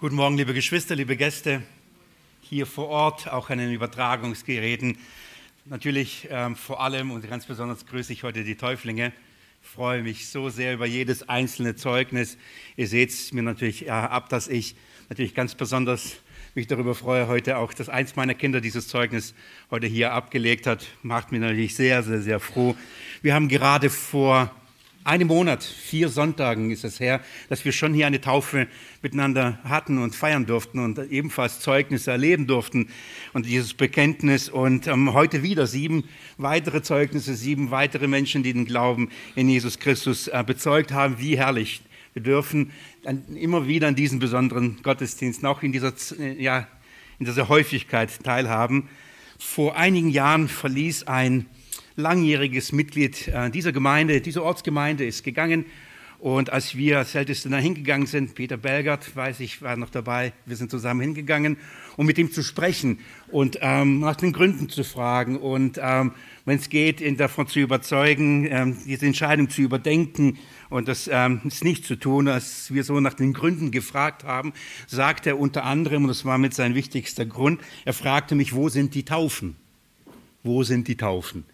Guten Morgen, liebe Geschwister, liebe Gäste, hier vor Ort, auch an den Übertragungsgeräten. Natürlich ähm, vor allem und ganz besonders grüße ich heute die Täuflinge. Ich freue mich so sehr über jedes einzelne Zeugnis. Ihr seht es mir natürlich äh, ab, dass ich natürlich ganz besonders mich darüber freue, heute auch, dass eins meiner Kinder dieses Zeugnis heute hier abgelegt hat. Macht mich natürlich sehr, sehr, sehr froh. Wir haben gerade vor einem Monat, vier Sonntagen ist es her, dass wir schon hier eine Taufe miteinander hatten und feiern durften und ebenfalls Zeugnisse erleben durften und dieses Bekenntnis und ähm, heute wieder sieben weitere Zeugnisse, sieben weitere Menschen, die den Glauben in Jesus Christus äh, bezeugt haben. Wie herrlich. Wir dürfen immer wieder an diesen besonderen Gottesdiensten, auch in dieser, äh, ja, in dieser Häufigkeit teilhaben. Vor einigen Jahren verließ ein langjähriges Mitglied äh, dieser Gemeinde, dieser Ortsgemeinde ist gegangen. Und als wir als Älteste da hingegangen sind, Peter Belgert, weiß ich, war noch dabei, wir sind zusammen hingegangen, um mit ihm zu sprechen und ähm, nach den Gründen zu fragen und ähm, wenn es geht, ihn davon zu überzeugen, ähm, diese Entscheidung zu überdenken und das ähm, ist nicht zu tun, als wir so nach den Gründen gefragt haben, sagt er unter anderem, und das war mit sein wichtigster Grund, er fragte mich, wo sind die Taufen? Wo sind die Taufen?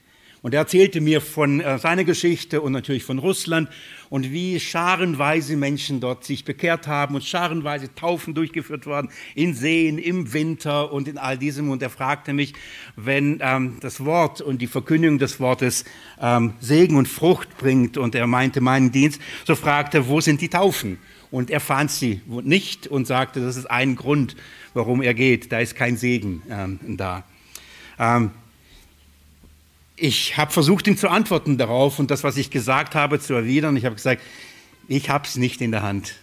Und er erzählte mir von äh, seiner Geschichte und natürlich von Russland und wie scharenweise Menschen dort sich bekehrt haben und scharenweise Taufen durchgeführt worden in Seen, im Winter und in all diesem. Und er fragte mich, wenn ähm, das Wort und die Verkündigung des Wortes ähm, Segen und Frucht bringt und er meinte meinen Dienst, so fragte er, wo sind die Taufen? Und er fand sie nicht und sagte, das ist ein Grund, warum er geht. Da ist kein Segen ähm, da. Ich habe versucht, ihm zu antworten darauf und das, was ich gesagt habe, zu erwidern. Ich habe gesagt, ich habe es nicht in der Hand.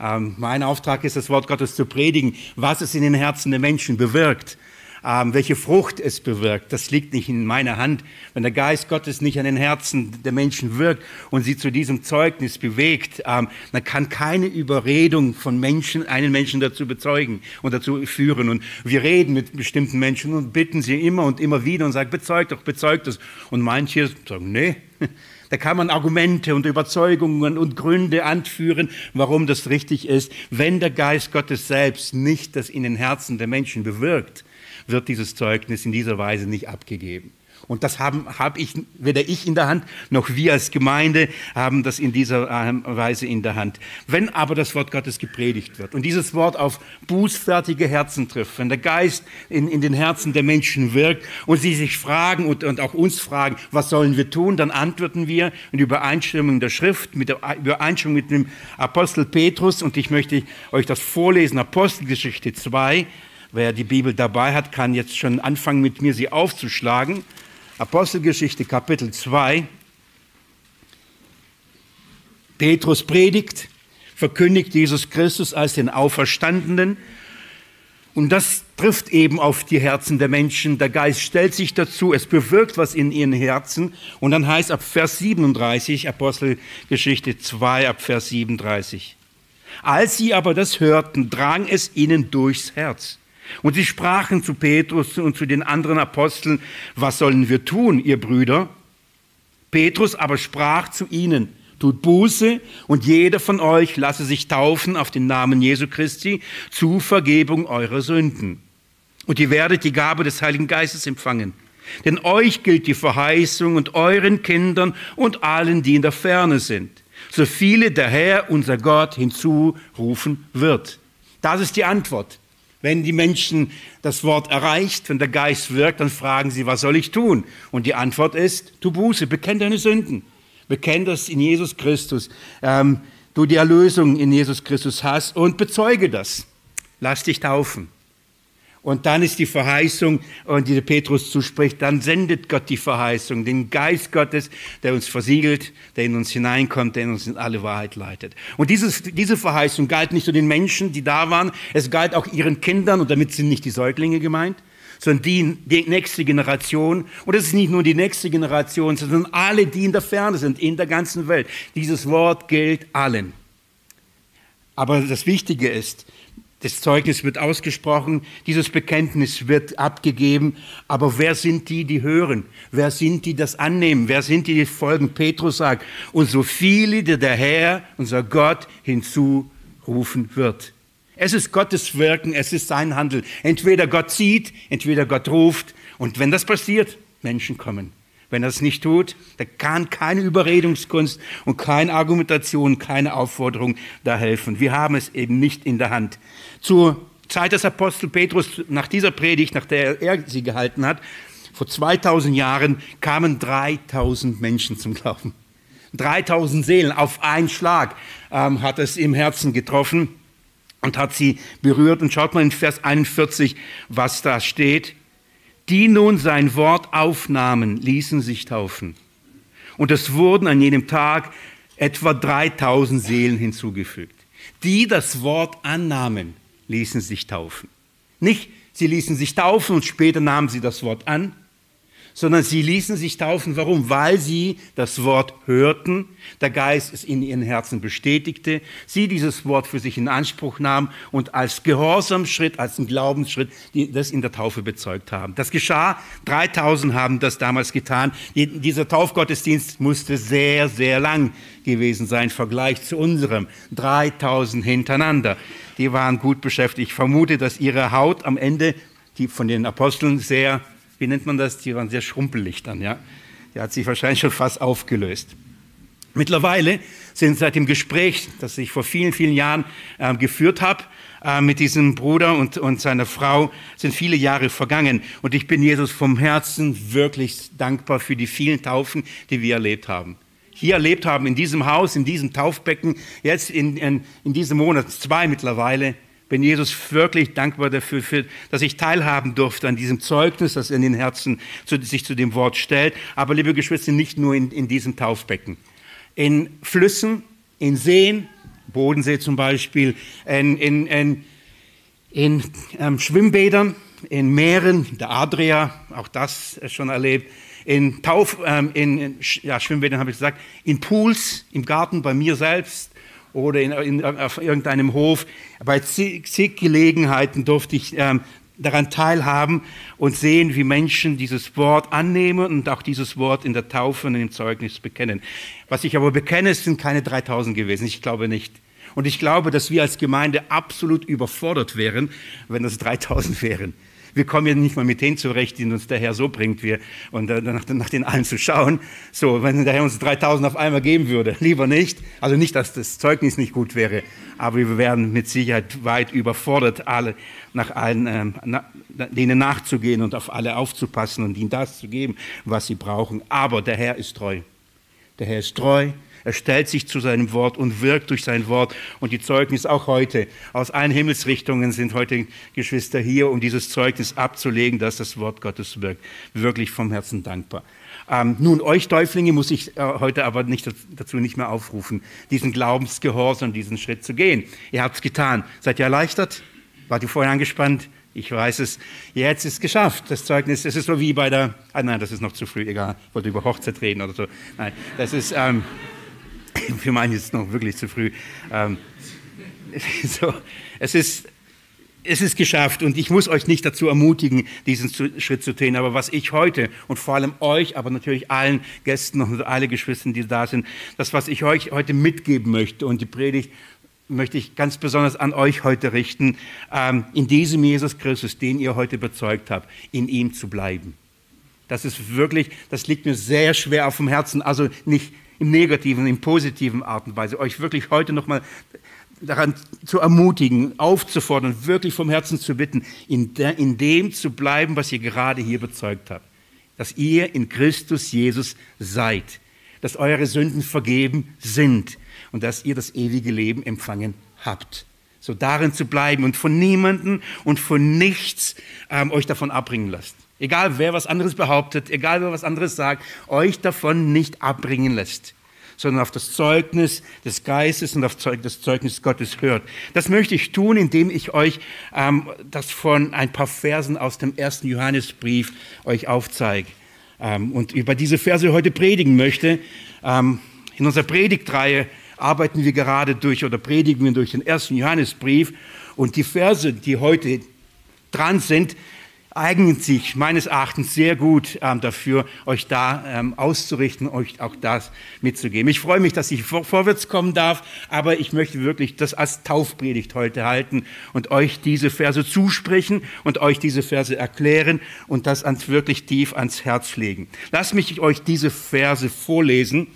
Ähm, mein Auftrag ist, das Wort Gottes zu predigen, was es in den Herzen der Menschen bewirkt welche Frucht es bewirkt, das liegt nicht in meiner Hand. Wenn der Geist Gottes nicht an den Herzen der Menschen wirkt und sie zu diesem Zeugnis bewegt, ähm, dann kann keine Überredung von Menschen einen Menschen dazu bezeugen und dazu führen. Und wir reden mit bestimmten Menschen und bitten sie immer und immer wieder und sagen, bezeugt doch, bezeugt das. Und manche sagen, nee. Da kann man Argumente und Überzeugungen und Gründe anführen, warum das richtig ist. Wenn der Geist Gottes selbst nicht das in den Herzen der Menschen bewirkt, wird dieses Zeugnis in dieser Weise nicht abgegeben. Und das haben hab ich, weder ich in der Hand, noch wir als Gemeinde haben das in dieser ähm, Weise in der Hand. Wenn aber das Wort Gottes gepredigt wird und dieses Wort auf bußfertige Herzen trifft, wenn der Geist in, in den Herzen der Menschen wirkt und sie sich fragen und, und auch uns fragen, was sollen wir tun, dann antworten wir in Übereinstimmung der Schrift, mit der Übereinstimmung mit dem Apostel Petrus. Und ich möchte euch das vorlesen, Apostelgeschichte 2, Wer die Bibel dabei hat, kann jetzt schon anfangen, mit mir sie aufzuschlagen. Apostelgeschichte Kapitel 2. Petrus predigt, verkündigt Jesus Christus als den Auferstandenen. Und das trifft eben auf die Herzen der Menschen. Der Geist stellt sich dazu, es bewirkt was in ihren Herzen. Und dann heißt ab Vers 37, Apostelgeschichte 2, ab Vers 37. Als sie aber das hörten, drang es ihnen durchs Herz und sie sprachen zu Petrus und zu den anderen Aposteln, was sollen wir tun, ihr Brüder? Petrus aber sprach zu ihnen, tut Buße und jeder von euch lasse sich taufen auf den Namen Jesu Christi zu Vergebung eurer Sünden. Und ihr werdet die Gabe des Heiligen Geistes empfangen. Denn euch gilt die Verheißung und euren Kindern und allen, die in der Ferne sind, so viele der Herr, unser Gott, hinzurufen wird. Das ist die Antwort. Wenn die Menschen das Wort erreicht, wenn der Geist wirkt, dann fragen sie, was soll ich tun? Und die Antwort ist, tu Buße, bekenn deine Sünden. Bekenn das in Jesus Christus. Ähm, du die Erlösung in Jesus Christus hast und bezeuge das. Lass dich taufen. Und dann ist die Verheißung, und die Petrus zuspricht, dann sendet Gott die Verheißung, den Geist Gottes, der uns versiegelt, der in uns hineinkommt, der in uns in alle Wahrheit leitet. Und dieses, diese Verheißung galt nicht nur den Menschen, die da waren, es galt auch ihren Kindern, und damit sind nicht die Säuglinge gemeint, sondern die, die nächste Generation. Und es ist nicht nur die nächste Generation, sondern alle, die in der Ferne sind, in der ganzen Welt. Dieses Wort gilt allen. Aber das Wichtige ist, das Zeugnis wird ausgesprochen, dieses Bekenntnis wird abgegeben, aber wer sind die, die hören? Wer sind die, die das annehmen? Wer sind die, die folgen? Petrus sagt, und so viele, die der Herr, unser Gott, hinzurufen wird. Es ist Gottes Wirken, es ist sein Handel. Entweder Gott sieht, entweder Gott ruft. Und wenn das passiert, Menschen kommen. Wenn er es nicht tut, da kann keine Überredungskunst und keine Argumentation, keine Aufforderung da helfen. Wir haben es eben nicht in der Hand. Zur Zeit des Apostel Petrus, nach dieser Predigt, nach der er sie gehalten hat, vor 2000 Jahren kamen 3000 Menschen zum Glauben. 3000 Seelen auf einen Schlag ähm, hat es im Herzen getroffen und hat sie berührt. Und schaut mal in Vers 41, was da steht. Die nun sein Wort aufnahmen, ließen sich taufen. Und es wurden an jenem Tag etwa 3000 Seelen hinzugefügt. Die das Wort annahmen, ließen sich taufen. Nicht, sie ließen sich taufen und später nahmen sie das Wort an, sondern sie ließen sich taufen. Warum? Weil sie das Wort hörten, der Geist es in ihren Herzen bestätigte, sie dieses Wort für sich in Anspruch nahmen und als Gehorsamschritt, als ein Glaubensschritt, das in der Taufe bezeugt haben. Das geschah, 3000 haben das damals getan. Dieser Taufgottesdienst musste sehr, sehr lang gewesen sein im Vergleich zu unserem. 3000 hintereinander. Die waren gut beschäftigt. Ich vermute, dass ihre Haut am Ende, die von den Aposteln sehr wie nennt man das? Die waren sehr schrumpelig dann, ja. Die hat sich wahrscheinlich schon fast aufgelöst. Mittlerweile sind seit dem Gespräch, das ich vor vielen, vielen Jahren äh, geführt habe, äh, mit diesem Bruder und, und seiner Frau, sind viele Jahre vergangen. Und ich bin Jesus vom Herzen wirklich dankbar für die vielen Taufen, die wir erlebt haben. Hier erlebt haben, in diesem Haus, in diesem Taufbecken, jetzt in, in, in diesem Monat, zwei mittlerweile, bin Jesus wirklich dankbar dafür, für, dass ich teilhaben durfte an diesem Zeugnis, das in den Herzen zu, sich zu dem Wort stellt. Aber liebe Geschwister, nicht nur in, in diesem Taufbecken. In Flüssen, in Seen, Bodensee zum Beispiel, in, in, in, in ähm, Schwimmbädern, in Meeren, der Adria, auch das schon erlebt, in Tauf, ähm, in, ja, Schwimmbädern habe ich gesagt, in Pools, im Garten bei mir selbst, oder in, in, auf irgendeinem Hof. Bei zig, zig Gelegenheiten durfte ich ähm, daran teilhaben und sehen, wie Menschen dieses Wort annehmen und auch dieses Wort in der Taufe und im Zeugnis bekennen. Was ich aber bekenne, sind keine 3000 gewesen. Ich glaube nicht. Und ich glaube, dass wir als Gemeinde absolut überfordert wären, wenn es 3000 wären. Wir kommen ja nicht mal mit denen zurecht, die uns der Herr so bringt. Wir, und äh, nach, nach den allen zu schauen. So, wenn der Herr uns 3000 auf einmal geben würde, lieber nicht. Also nicht, dass das Zeugnis nicht gut wäre, aber wir wären mit Sicherheit weit überfordert, alle nach allen, ähm, na, denen nachzugehen und auf alle aufzupassen und ihnen das zu geben, was sie brauchen. Aber der Herr ist treu. Der Herr ist treu er stellt sich zu seinem Wort und wirkt durch sein Wort. Und die Zeugnis auch heute. Aus allen Himmelsrichtungen sind heute Geschwister hier, um dieses Zeugnis abzulegen, dass das Wort Gottes wirkt. Wirklich vom Herzen dankbar. Ähm, nun, euch Täuflinge muss ich äh, heute aber nicht dazu nicht mehr aufrufen, diesen Glaubensgehorsam, diesen Schritt zu gehen. Ihr habt es getan. Seid ihr erleichtert? Wart ihr vorher angespannt? Ich weiß es. Jetzt ist es geschafft. Das Zeugnis, es ist so wie bei der, ah nein, das ist noch zu früh, egal. Ich wollte über Hochzeit reden oder so. Nein, das ist, ähm, manche ist es noch wirklich zu früh. Ähm, so, es ist es ist geschafft und ich muss euch nicht dazu ermutigen, diesen Schritt zu tun. Aber was ich heute und vor allem euch, aber natürlich allen Gästen und alle Geschwistern, die da sind, das, was ich euch heute mitgeben möchte und die Predigt möchte ich ganz besonders an euch heute richten, ähm, in diesem Jesus Christus, den ihr heute bezeugt habt, in ihm zu bleiben. Das ist wirklich, das liegt mir sehr schwer auf dem Herzen. Also nicht im negativen, im positiven Art und Weise, euch wirklich heute nochmal daran zu ermutigen, aufzufordern, wirklich vom Herzen zu bitten, in, der, in dem zu bleiben, was ihr gerade hier bezeugt habt. Dass ihr in Christus Jesus seid, dass eure Sünden vergeben sind und dass ihr das ewige Leben empfangen habt. So darin zu bleiben und von niemanden und von nichts ähm, euch davon abbringen lasst. Egal wer was anderes behauptet, egal wer was anderes sagt, euch davon nicht abbringen lässt, sondern auf das Zeugnis des Geistes und auf das Zeugnis Gottes hört. Das möchte ich tun, indem ich euch ähm, das von ein paar Versen aus dem ersten Johannesbrief euch aufzeige ähm, und über diese Verse heute predigen möchte. Ähm, in unserer Predigtreihe arbeiten wir gerade durch oder predigen wir durch den ersten Johannesbrief und die Verse, die heute dran sind, eignen sich meines Erachtens sehr gut ähm, dafür, euch da ähm, auszurichten, euch auch das mitzugeben. Ich freue mich, dass ich vor, vorwärts kommen darf, aber ich möchte wirklich das als Taufpredigt heute halten und euch diese Verse zusprechen und euch diese Verse erklären und das ans wirklich tief ans Herz legen. Lasst mich euch diese Verse vorlesen.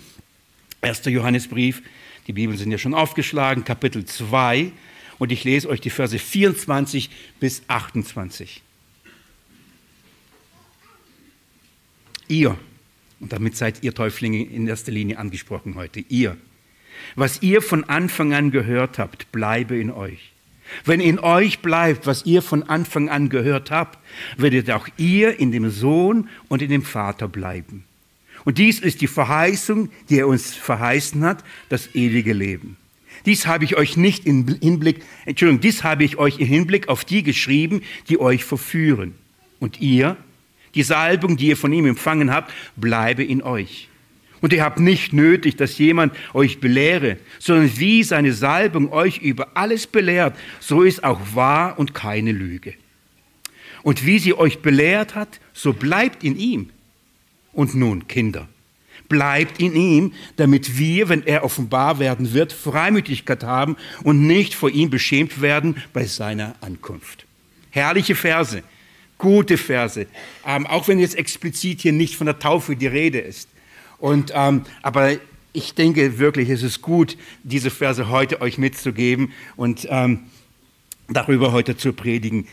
1. Johannesbrief, die Bibeln sind ja schon aufgeschlagen, Kapitel 2 und ich lese euch die Verse 24 bis 28. Ihr, und damit seid ihr Täuflinge in erster Linie angesprochen heute, ihr, was ihr von Anfang an gehört habt, bleibe in euch. Wenn in euch bleibt, was ihr von Anfang an gehört habt, werdet auch ihr in dem Sohn und in dem Vater bleiben. Und dies ist die Verheißung, die er uns verheißen hat, das ewige Leben. Dies habe ich euch nicht im Hinblick, Entschuldigung, dies habe ich euch im Hinblick auf die geschrieben, die euch verführen. Und ihr, die Salbung, die ihr von ihm empfangen habt, bleibe in euch. Und ihr habt nicht nötig, dass jemand euch belehre, sondern wie seine Salbung euch über alles belehrt, so ist auch wahr und keine Lüge. Und wie sie euch belehrt hat, so bleibt in ihm. Und nun, Kinder, bleibt in ihm, damit wir, wenn er offenbar werden wird, Freimütigkeit haben und nicht vor ihm beschämt werden bei seiner Ankunft. Herrliche Verse gute Verse, ähm, auch wenn jetzt explizit hier nicht von der Taufe die Rede ist. Und, ähm, aber ich denke wirklich, es ist gut, diese Verse heute euch mitzugeben und ähm, darüber heute zu predigen.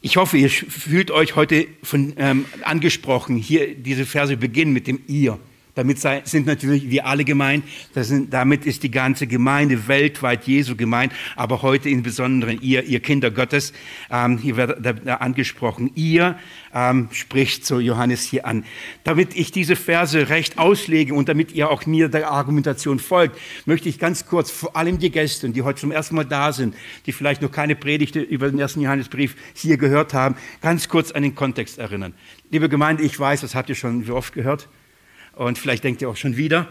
Ich hoffe, ihr fühlt euch heute von, ähm, angesprochen. Hier diese Verse beginnen mit dem Ihr. Damit sind natürlich wir alle gemeint. Sind, damit ist die ganze Gemeinde weltweit Jesu gemeint. Aber heute insbesondere ihr, ihr Kinder Gottes, ähm, hier wird da, da angesprochen. Ihr ähm, spricht so Johannes hier an. Damit ich diese Verse recht auslege und damit ihr auch mir der Argumentation folgt, möchte ich ganz kurz vor allem die Gäste, die heute zum ersten Mal da sind, die vielleicht noch keine Predigte über den ersten Johannesbrief hier gehört haben, ganz kurz an den Kontext erinnern. Liebe Gemeinde, ich weiß, das habt ihr schon wie oft gehört und vielleicht denkt ihr auch schon wieder.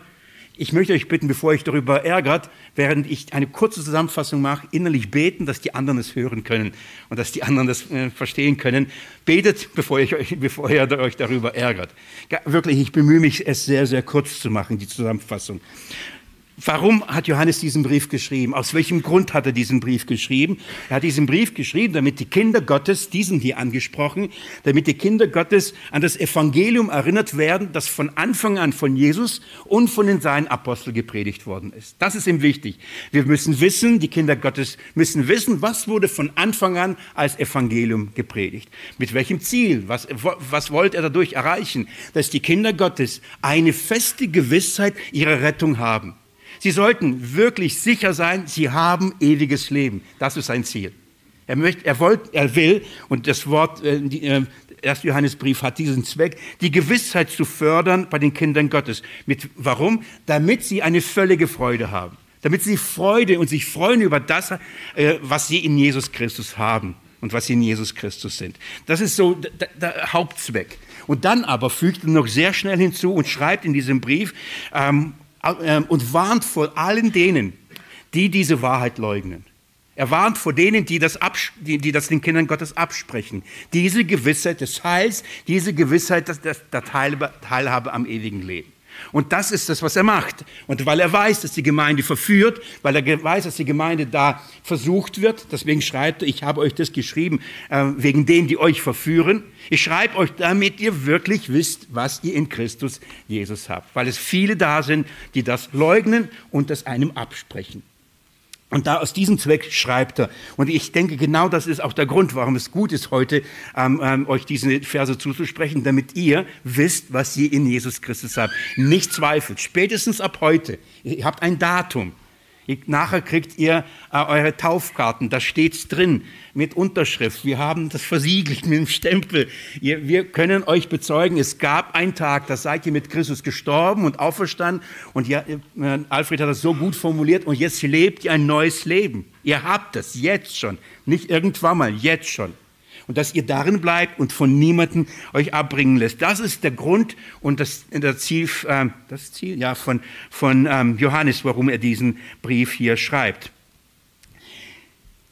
Ich möchte euch bitten, bevor ich darüber ärgert, während ich eine kurze Zusammenfassung mache, innerlich beten, dass die anderen es hören können und dass die anderen das äh, verstehen können. Betet, bevor, ich euch, bevor ihr euch darüber ärgert. Wirklich, ich bemühe mich, es sehr, sehr kurz zu machen, die Zusammenfassung. Warum hat Johannes diesen Brief geschrieben? Aus welchem Grund hat er diesen Brief geschrieben? Er hat diesen Brief geschrieben, damit die Kinder Gottes, diesen hier angesprochen, damit die Kinder Gottes an das Evangelium erinnert werden, das von Anfang an von Jesus und von den seinen Aposteln gepredigt worden ist. Das ist ihm wichtig. Wir müssen wissen, die Kinder Gottes müssen wissen, was wurde von Anfang an als Evangelium gepredigt. Mit welchem Ziel? Was, was wollte er dadurch erreichen? Dass die Kinder Gottes eine feste Gewissheit ihrer Rettung haben. Sie sollten wirklich sicher sein, sie haben ewiges Leben. Das ist sein Ziel. Er, möchte, er, wollt, er will, und das Wort, äh, die, äh, 1. Johannesbrief hat diesen Zweck, die Gewissheit zu fördern bei den Kindern Gottes. Mit, warum? Damit sie eine völlige Freude haben. Damit sie Freude und sich freuen über das, äh, was sie in Jesus Christus haben und was sie in Jesus Christus sind. Das ist so der, der Hauptzweck. Und dann aber fügt er noch sehr schnell hinzu und schreibt in diesem Brief, ähm, und warnt vor allen denen, die diese Wahrheit leugnen. Er warnt vor denen, die das, die, die das den Kindern Gottes absprechen. Diese Gewissheit des Heils, diese Gewissheit der, der Teilhabe am ewigen Leben. Und das ist das, was er macht. Und weil er weiß, dass die Gemeinde verführt, weil er weiß, dass die Gemeinde da versucht wird, deswegen schreibt er, ich habe euch das geschrieben, äh, wegen denen, die euch verführen. Ich schreibe euch, damit ihr wirklich wisst, was ihr in Christus Jesus habt. Weil es viele da sind, die das leugnen und das einem absprechen. Und da aus diesem Zweck schreibt er. Und ich denke, genau das ist auch der Grund, warum es gut ist, heute ähm, ähm, euch diese Verse zuzusprechen, damit ihr wisst, was ihr in Jesus Christus habt. Nicht zweifelt. Spätestens ab heute. Ihr habt ein Datum. Nachher kriegt ihr äh, eure Taufkarten, da steht's drin mit Unterschrift. Wir haben das versiegelt mit dem Stempel. Ihr, wir können euch bezeugen, es gab einen Tag, da seid ihr mit Christus gestorben und auferstanden. Und ja, äh, Alfred hat das so gut formuliert. Und jetzt lebt ihr ein neues Leben. Ihr habt das jetzt schon, nicht irgendwann mal, jetzt schon und dass ihr darin bleibt und von niemandem euch abbringen lässt. Das ist der Grund und das, das Ziel, äh, das Ziel ja, von, von ähm, Johannes, warum er diesen Brief hier schreibt.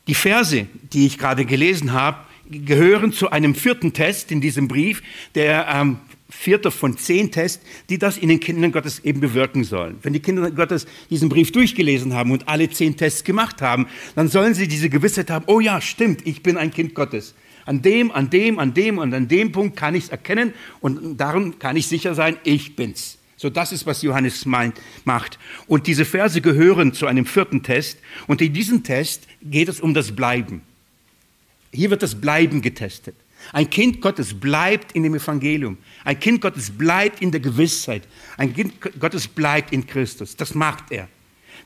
Die Verse, die ich gerade gelesen habe, gehören zu einem vierten Test in diesem Brief, der ähm, vierter von zehn Tests, die das in den Kindern Gottes eben bewirken sollen. Wenn die Kinder Gottes diesen Brief durchgelesen haben und alle zehn Tests gemacht haben, dann sollen sie diese Gewissheit haben, oh ja, stimmt, ich bin ein Kind Gottes. An dem, an dem, an dem und an dem Punkt kann ich es erkennen und darum kann ich sicher sein, ich bin's. So, das ist, was Johannes meint, macht. Und diese Verse gehören zu einem vierten Test. Und in diesem Test geht es um das Bleiben. Hier wird das Bleiben getestet. Ein Kind Gottes bleibt in dem Evangelium. Ein Kind Gottes bleibt in der Gewissheit. Ein Kind Gottes bleibt in Christus. Das macht er.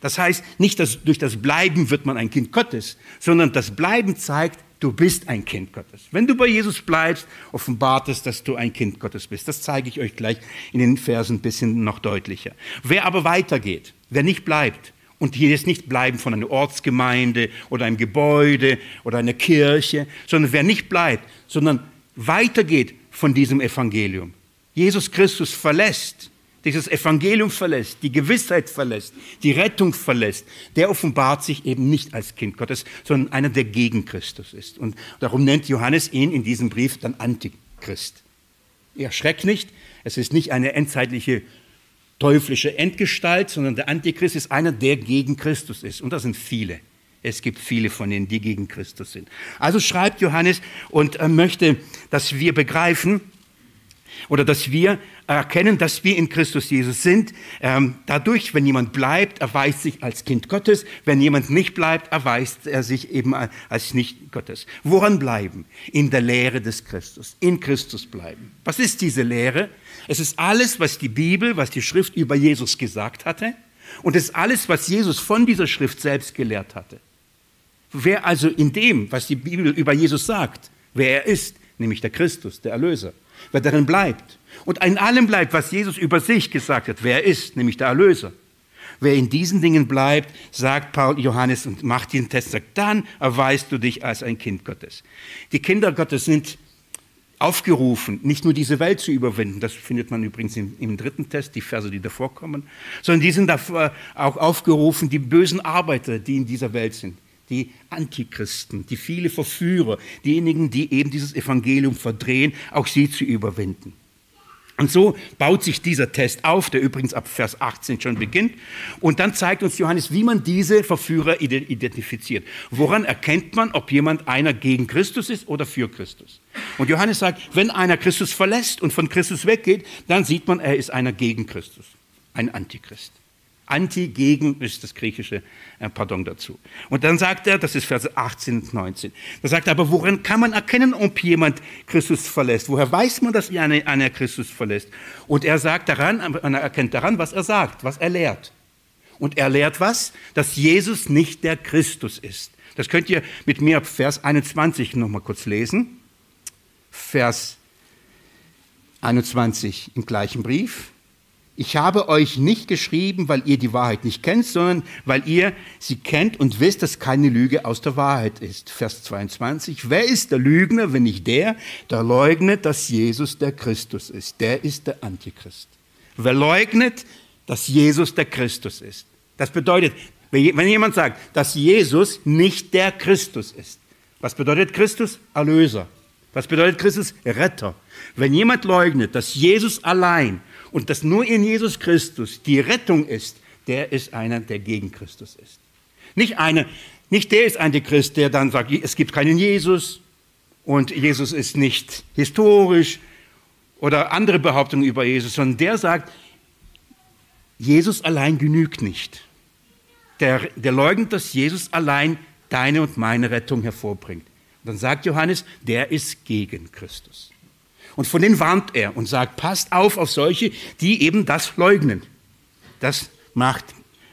Das heißt, nicht dass durch das Bleiben wird man ein Kind Gottes, sondern das Bleiben zeigt, du bist ein Kind Gottes. Wenn du bei Jesus bleibst, offenbart es, dass du ein Kind Gottes bist. Das zeige ich euch gleich in den Versen ein bisschen noch deutlicher. Wer aber weitergeht, wer nicht bleibt, und hier ist nicht bleiben von einer Ortsgemeinde oder einem Gebäude oder einer Kirche, sondern wer nicht bleibt, sondern weitergeht von diesem Evangelium. Jesus Christus verlässt, dieses Evangelium verlässt, die Gewissheit verlässt, die Rettung verlässt, der offenbart sich eben nicht als Kind Gottes, sondern einer, der gegen Christus ist. Und darum nennt Johannes ihn in diesem Brief dann Antichrist. Erschreckt nicht, es ist nicht eine endzeitliche teuflische Endgestalt, sondern der Antichrist ist einer, der gegen Christus ist. Und das sind viele. Es gibt viele von ihnen, die gegen Christus sind. Also schreibt Johannes und äh, möchte, dass wir begreifen oder dass wir erkennen, dass wir in Christus Jesus sind. Ähm, dadurch, wenn jemand bleibt, erweist sich als Kind Gottes. Wenn jemand nicht bleibt, erweist er sich eben als nicht Gottes. Woran bleiben? In der Lehre des Christus. In Christus bleiben. Was ist diese Lehre? Es ist alles, was die Bibel, was die Schrift über Jesus gesagt hatte. Und es ist alles, was Jesus von dieser Schrift selbst gelehrt hatte. Wer also in dem, was die Bibel über Jesus sagt, wer er ist, nämlich der Christus, der Erlöser, wer darin bleibt und in allem bleibt, was Jesus über sich gesagt hat, wer er ist, nämlich der Erlöser. Wer in diesen Dingen bleibt, sagt Paul Johannes und macht den Test, sagt, dann erweist du dich als ein Kind Gottes. Die Kinder Gottes sind aufgerufen, nicht nur diese Welt zu überwinden, das findet man übrigens im, im, dritten Test, die Verse, die davor kommen, sondern die sind auch aufgerufen, die bösen Arbeiter, die in dieser Welt sind, die Antichristen, die viele Verführer, diejenigen, die eben dieses Evangelium verdrehen, auch sie zu überwinden. Und so baut sich dieser Test auf, der übrigens ab Vers 18 schon beginnt. Und dann zeigt uns Johannes, wie man diese Verführer identifiziert. Woran erkennt man, ob jemand einer gegen Christus ist oder für Christus? Und Johannes sagt, wenn einer Christus verlässt und von Christus weggeht, dann sieht man, er ist einer gegen Christus, ein Antichrist. Anti gegen ist das griechische äh, Pardon dazu. Und dann sagt er, das ist Vers 18 und 19, da sagt er, aber woran kann man erkennen, ob jemand Christus verlässt? Woher weiß man, dass einer, einer Christus verlässt? Und er sagt daran, er erkennt daran, was er sagt, was er lehrt. Und er lehrt was? Dass Jesus nicht der Christus ist. Das könnt ihr mit mir ab Vers 21 nochmal kurz lesen. Vers 21 im gleichen Brief ich habe euch nicht geschrieben, weil ihr die Wahrheit nicht kennt, sondern weil ihr sie kennt und wisst, dass keine Lüge aus der Wahrheit ist. Vers 22. Wer ist der Lügner, wenn nicht der, der leugnet, dass Jesus der Christus ist? Der ist der Antichrist. Wer leugnet, dass Jesus der Christus ist? Das bedeutet, wenn jemand sagt, dass Jesus nicht der Christus ist. Was bedeutet Christus? Erlöser. Was bedeutet Christus? Retter. Wenn jemand leugnet, dass Jesus allein und dass nur in Jesus Christus die Rettung ist, der ist einer, der gegen Christus ist. Nicht einer, nicht der ist Antichrist, der dann sagt, es gibt keinen Jesus und Jesus ist nicht historisch oder andere Behauptungen über Jesus, sondern der sagt, Jesus allein genügt nicht. Der, der leugnet, dass Jesus allein deine und meine Rettung hervorbringt. Und dann sagt Johannes, der ist gegen Christus. Und von denen warnt er und sagt, passt auf auf solche, die eben das leugnen. Das macht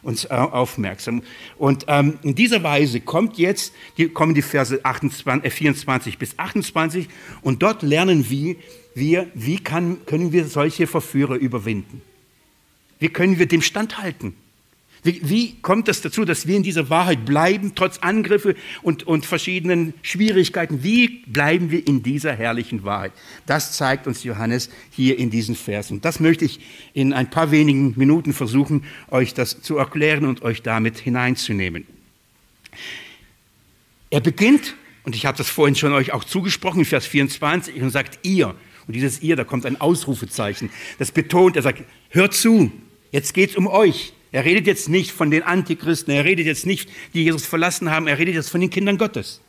uns äh, aufmerksam. Und ähm, in dieser Weise kommt jetzt, die, kommen die Verse 28, äh, 24 bis 28 und dort lernen wir, wir wie kann, können wir solche Verführer überwinden. Wie können wir dem standhalten? Wie, wie kommt es dazu, dass wir in dieser Wahrheit bleiben, trotz Angriffe und, und verschiedenen Schwierigkeiten? Wie bleiben wir in dieser herrlichen Wahrheit? Das zeigt uns Johannes hier in diesen Versen. Das möchte ich in ein paar wenigen Minuten versuchen, euch das zu erklären und euch damit hineinzunehmen. Er beginnt Und ich habe das vorhin schon euch auch zugesprochen, in Vers 24, und sagt ihr. Und dieses ihr, da kommt ein Ausrufezeichen. Das betont, er sagt, hört zu, jetzt geht es um euch. Er redet jetzt nicht von den Antichristen, er redet jetzt nicht, die Jesus verlassen haben, er redet jetzt von den Kindern Gottes.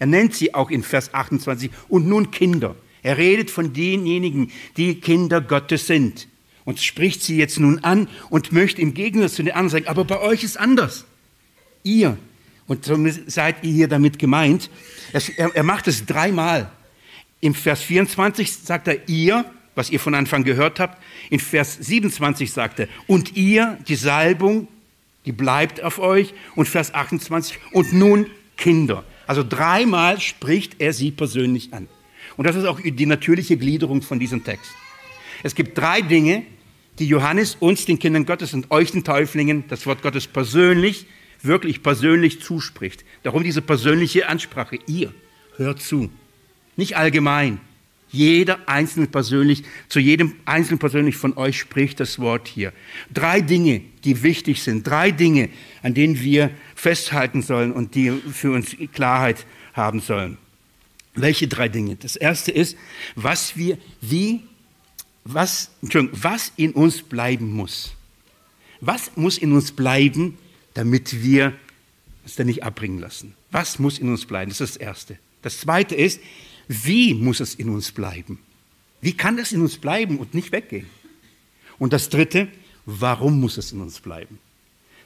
Er nennt sie auch in Vers 28 und nun Kinder. Er redet von denjenigen, die Kinder Gottes sind und spricht sie jetzt nun an und möchte im Gegensatz zu den anderen sagen, aber bei euch ist anders. Ihr, und somit seid ihr hier damit gemeint, er, er macht es dreimal. Im Vers 24 sagt er ihr, was ihr von Anfang gehört habt. In Vers 27 sagt er, und ihr, die Salbung, die bleibt auf euch. Und Vers 28, und nun Kinder. Also dreimal spricht er sie persönlich an. Und das ist auch die natürliche Gliederung von diesem Text. Es gibt drei Dinge, die Johannes uns, den Kindern Gottes und euch, den Täuflingen, das Wort Gottes persönlich wirklich persönlich zuspricht. Darum diese persönliche Ansprache. Ihr hört zu. Nicht allgemein. Jeder Einzelne persönlich, zu jedem Einzelnen persönlich von euch spricht das Wort hier. Drei Dinge, die wichtig sind. Drei Dinge, an denen wir festhalten sollen und die für uns Klarheit haben sollen. Welche drei Dinge? Das erste ist, was wir, wie, was, was in uns bleiben muss. Was muss in uns bleiben, damit wir es dann nicht abbringen lassen. Was muss in uns bleiben? Das ist das Erste. Das Zweite ist, wie muss es in uns bleiben? Wie kann es in uns bleiben und nicht weggehen? Und das Dritte, warum muss es in uns bleiben?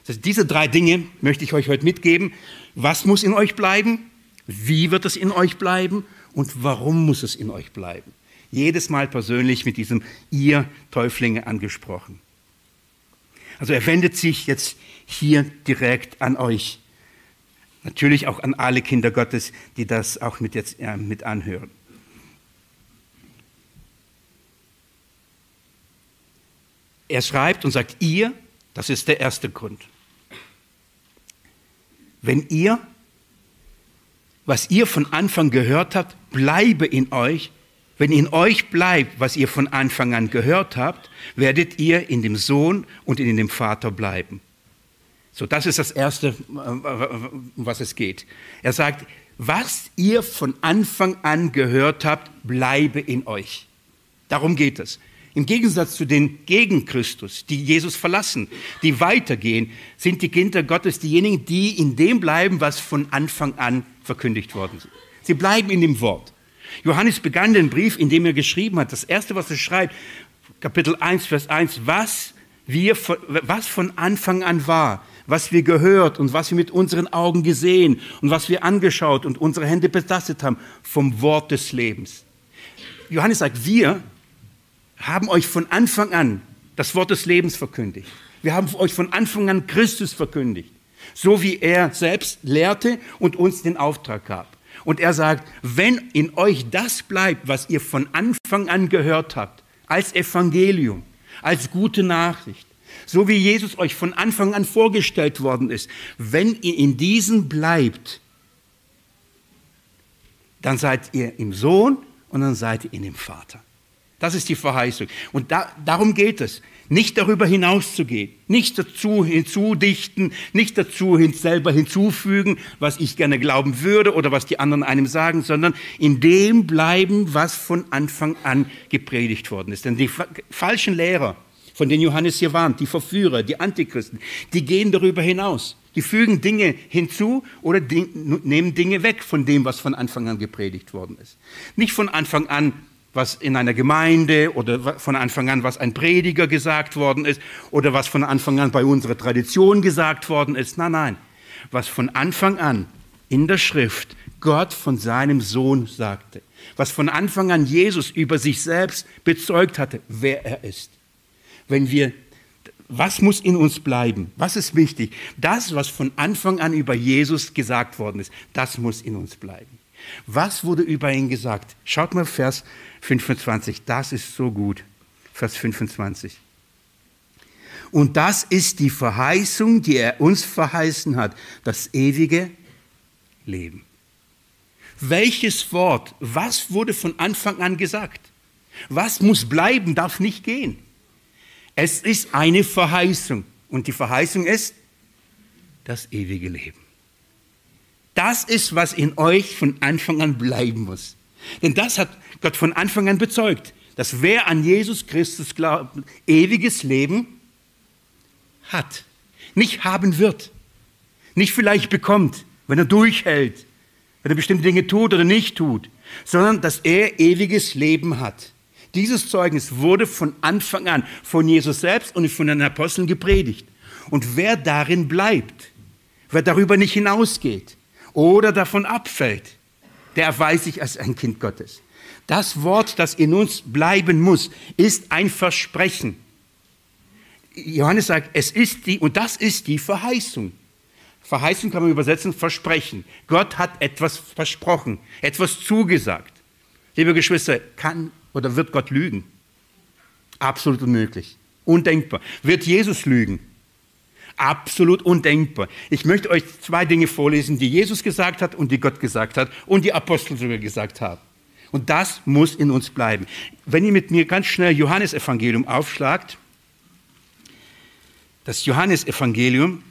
Das diese drei Dinge möchte ich euch heute mitgeben. Was muss in euch bleiben? Wie wird es in euch bleiben? Und warum muss es in euch bleiben? Jedes Mal persönlich mit diesem ihr Täuflinge angesprochen. Also er wendet sich jetzt hier direkt an euch. Natürlich auch an alle Kinder Gottes, die das auch mit jetzt äh, mit anhören. Er schreibt und sagt, ihr, das ist der erste Grund. Wenn ihr, was ihr von Anfang gehört habt, bleibe in euch, wenn in euch bleibt, was ihr von Anfang an gehört habt, werdet ihr in dem Sohn und in dem Vater bleiben. So, das ist das Erste, um was es geht. Er sagt, was ihr von Anfang an gehört habt, bleibe in euch. Darum geht es. Im Gegensatz zu den gegen Christus, die Jesus verlassen, die weitergehen, sind die Kinder Gottes diejenigen, die in dem bleiben, was von Anfang an verkündigt worden ist. Sie bleiben in dem Wort. Johannes begann den Brief, in dem er geschrieben hat. Das erste, was er schreibt, Kapitel 1, Vers 1, was, wir, was von Anfang an war, was wir gehört und was wir mit unseren Augen gesehen und was wir angeschaut und unsere Hände betastet haben, vom Wort des Lebens. Johannes sagt, wir haben euch von Anfang an das Wort des Lebens verkündigt. Wir haben euch von Anfang an Christus verkündigt, so wie er selbst lehrte und uns den Auftrag gab. Und er sagt, wenn in euch das bleibt, was ihr von Anfang an gehört habt, als Evangelium, als gute Nachricht, so wie Jesus euch von Anfang an vorgestellt worden ist, wenn ihr in diesem bleibt, dann seid ihr im Sohn und dann seid ihr in dem Vater. Das ist die Verheißung. Und da, darum geht es. Nicht darüber hinauszugehen, nicht dazu hinzudichten, nicht dazu hin, selber hinzufügen, was ich gerne glauben würde oder was die anderen einem sagen, sondern in dem bleiben, was von Anfang an gepredigt worden ist. Denn die falschen Lehrer, von denen Johannes hier warnt, die Verführer, die Antichristen, die gehen darüber hinaus. Die fügen Dinge hinzu oder nehmen Dinge weg von dem, was von Anfang an gepredigt worden ist. Nicht von Anfang an was in einer Gemeinde oder von Anfang an, was ein Prediger gesagt worden ist oder was von Anfang an bei unserer Tradition gesagt worden ist. Nein, nein. Was von Anfang an in der Schrift Gott von seinem Sohn sagte. Was von Anfang an Jesus über sich selbst bezeugt hatte, wer er ist. Wenn wir, was muss in uns bleiben? Was ist wichtig? Das, was von Anfang an über Jesus gesagt worden ist, das muss in uns bleiben. Was wurde über ihn gesagt? Schaut mal Vers 25, das ist so gut. Vers 25. Und das ist die Verheißung, die er uns verheißen hat, das ewige Leben. Welches Wort, was wurde von Anfang an gesagt? Was muss bleiben, darf nicht gehen. Es ist eine Verheißung. Und die Verheißung ist das ewige Leben. Das ist, was in euch von Anfang an bleiben muss. Denn das hat Gott von Anfang an bezeugt, dass wer an Jesus Christus glaubt, ewiges Leben hat, nicht haben wird, nicht vielleicht bekommt, wenn er durchhält, wenn er bestimmte Dinge tut oder nicht tut, sondern dass er ewiges Leben hat. Dieses Zeugnis wurde von Anfang an von Jesus selbst und von den Aposteln gepredigt. Und wer darin bleibt, wer darüber nicht hinausgeht oder davon abfällt, der erweist sich als ein Kind Gottes. Das Wort, das in uns bleiben muss, ist ein Versprechen. Johannes sagt, es ist die, und das ist die Verheißung. Verheißung kann man übersetzen, Versprechen. Gott hat etwas versprochen, etwas zugesagt. Liebe Geschwister, kann oder wird Gott lügen? Absolut unmöglich. Undenkbar. Wird Jesus lügen? Absolut undenkbar. Ich möchte euch zwei Dinge vorlesen, die Jesus gesagt hat und die Gott gesagt hat und die Apostel sogar gesagt haben. Und das muss in uns bleiben. Wenn ihr mit mir ganz schnell Johannesevangelium aufschlagt, das Johannesevangelium,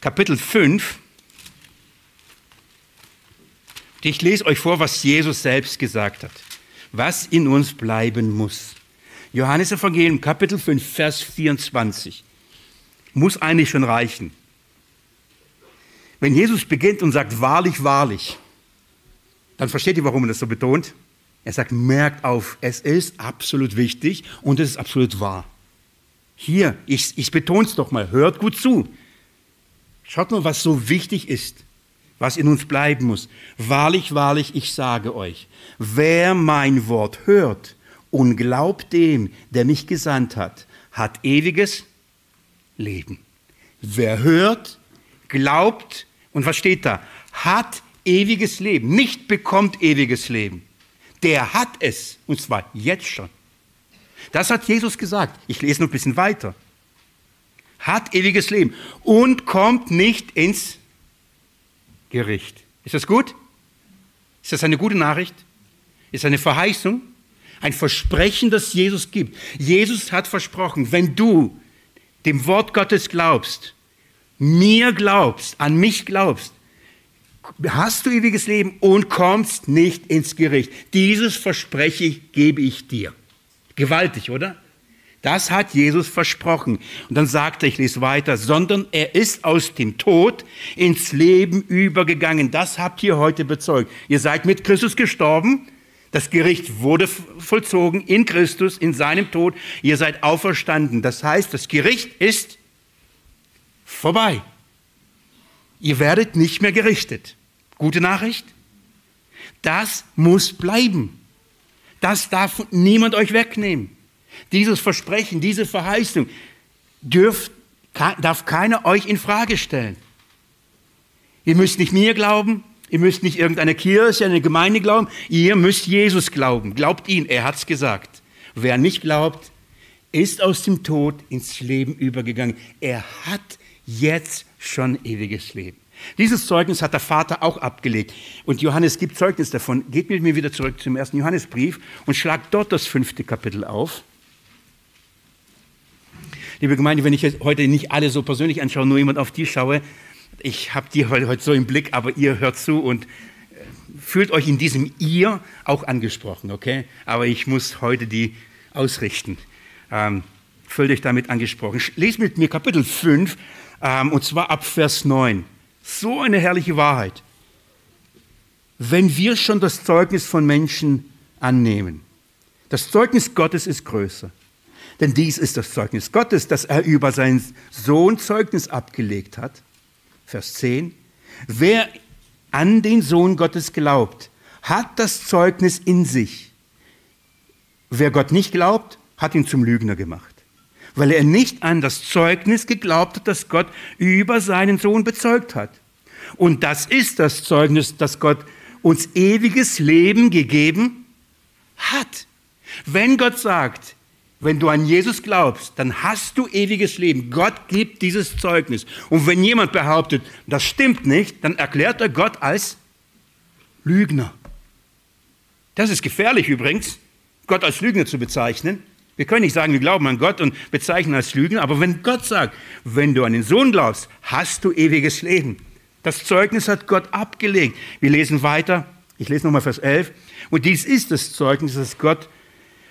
Kapitel 5, ich lese euch vor, was Jesus selbst gesagt hat was in uns bleiben muss. Johannes Evangelium Kapitel 5, Vers 24. Muss eigentlich schon reichen. Wenn Jesus beginnt und sagt, wahrlich, wahrlich, dann versteht ihr, warum er das so betont. Er sagt, merkt auf, es ist absolut wichtig und es ist absolut wahr. Hier, ich, ich betone es doch mal, hört gut zu. Schaut mal, was so wichtig ist was in uns bleiben muss. Wahrlich, wahrlich, ich sage euch, wer mein Wort hört und glaubt dem, der mich gesandt hat, hat ewiges Leben. Wer hört, glaubt und was steht da? Hat ewiges Leben, nicht bekommt ewiges Leben. Der hat es und zwar jetzt schon. Das hat Jesus gesagt. Ich lese noch ein bisschen weiter. Hat ewiges Leben und kommt nicht ins Gericht. Ist das gut? Ist das eine gute Nachricht? Ist eine Verheißung? Ein Versprechen, das Jesus gibt. Jesus hat versprochen, wenn du dem Wort Gottes glaubst, mir glaubst, an mich glaubst, hast du ewiges Leben und kommst nicht ins Gericht. Dieses Verspreche gebe ich dir. Gewaltig, oder? Das hat Jesus versprochen. Und dann sagt er, ich lese weiter, sondern er ist aus dem Tod ins Leben übergegangen. Das habt ihr heute bezeugt. Ihr seid mit Christus gestorben. Das Gericht wurde vollzogen in Christus, in seinem Tod. Ihr seid auferstanden. Das heißt, das Gericht ist vorbei. Ihr werdet nicht mehr gerichtet. Gute Nachricht? Das muss bleiben. Das darf niemand euch wegnehmen. Dieses Versprechen, diese Verheißung dürft, darf keiner euch in Frage stellen. Ihr müsst nicht mir glauben, ihr müsst nicht irgendeine Kirche, eine Gemeinde glauben, ihr müsst Jesus glauben. Glaubt ihn, er hat's gesagt. Wer nicht glaubt, ist aus dem Tod ins Leben übergegangen. Er hat jetzt schon ewiges Leben. Dieses Zeugnis hat der Vater auch abgelegt. Und Johannes gibt Zeugnis davon. Geht mit mir wieder zurück zum ersten Johannesbrief und schlagt dort das fünfte Kapitel auf. Liebe Gemeinde, wenn ich heute nicht alle so persönlich anschaue, nur jemand auf die schaue, ich habe die heute so im Blick, aber ihr hört zu und äh, fühlt euch in diesem ihr auch angesprochen, okay? Aber ich muss heute die ausrichten. Ähm, fühlt euch damit angesprochen. Lest mit mir Kapitel 5 ähm, und zwar ab Vers 9. So eine herrliche Wahrheit. Wenn wir schon das Zeugnis von Menschen annehmen, das Zeugnis Gottes ist größer. Denn dies ist das Zeugnis Gottes, das er über seinen Sohn Zeugnis abgelegt hat. Vers 10. Wer an den Sohn Gottes glaubt, hat das Zeugnis in sich. Wer Gott nicht glaubt, hat ihn zum Lügner gemacht, weil er nicht an das Zeugnis geglaubt hat, das Gott über seinen Sohn bezeugt hat. Und das ist das Zeugnis, dass Gott uns ewiges Leben gegeben hat. Wenn Gott sagt, wenn du an Jesus glaubst, dann hast du ewiges Leben. Gott gibt dieses Zeugnis. Und wenn jemand behauptet, das stimmt nicht, dann erklärt er Gott als Lügner. Das ist gefährlich übrigens, Gott als Lügner zu bezeichnen. Wir können nicht sagen, wir glauben an Gott und bezeichnen als Lügner, aber wenn Gott sagt, wenn du an den Sohn glaubst, hast du ewiges Leben, Das Zeugnis hat Gott abgelegt. Wir lesen weiter. Ich lese nochmal Vers 11. Und dies ist das Zeugnis, dass Gott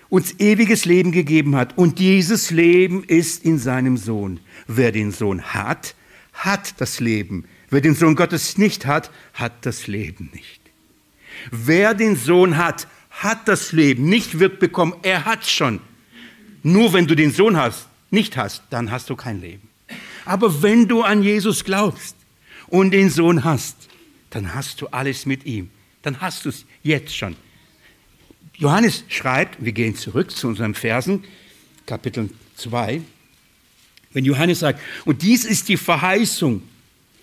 uns ewiges Leben gegeben hat. Und dieses Leben ist in seinem Sohn. Wer den Sohn hat, hat das Leben. Wer den Sohn Gottes nicht hat, hat das Leben nicht. Wer den Sohn hat, hat das Leben. Nicht wird bekommen, er hat schon. Nur wenn du den Sohn hast, nicht hast, dann hast du kein Leben. Aber wenn du an Jesus glaubst und den Sohn hast, dann hast du alles mit ihm. Dann hast du es jetzt schon. Johannes schreibt, wir gehen zurück zu unseren Versen, Kapitel 2, wenn Johannes sagt, und dies ist die Verheißung,